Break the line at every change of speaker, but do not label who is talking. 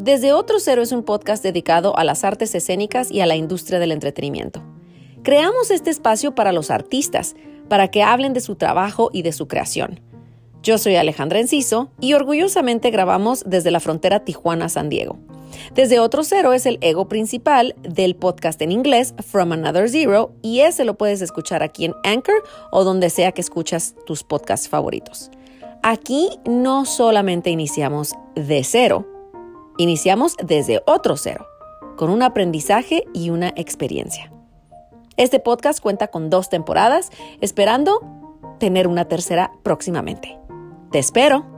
Desde Otro Cero es un podcast dedicado a las artes escénicas y a la industria del entretenimiento. Creamos este espacio para los artistas, para que hablen de su trabajo y de su creación. Yo soy Alejandra Enciso y orgullosamente grabamos desde la frontera Tijuana-San Diego. Desde Otro Cero es el ego principal del podcast en inglés From Another Zero y ese lo puedes escuchar aquí en Anchor o donde sea que escuchas tus podcasts favoritos. Aquí no solamente iniciamos de cero, iniciamos desde otro cero, con un aprendizaje y una experiencia. Este podcast cuenta con dos temporadas, esperando tener una tercera próximamente. Te espero.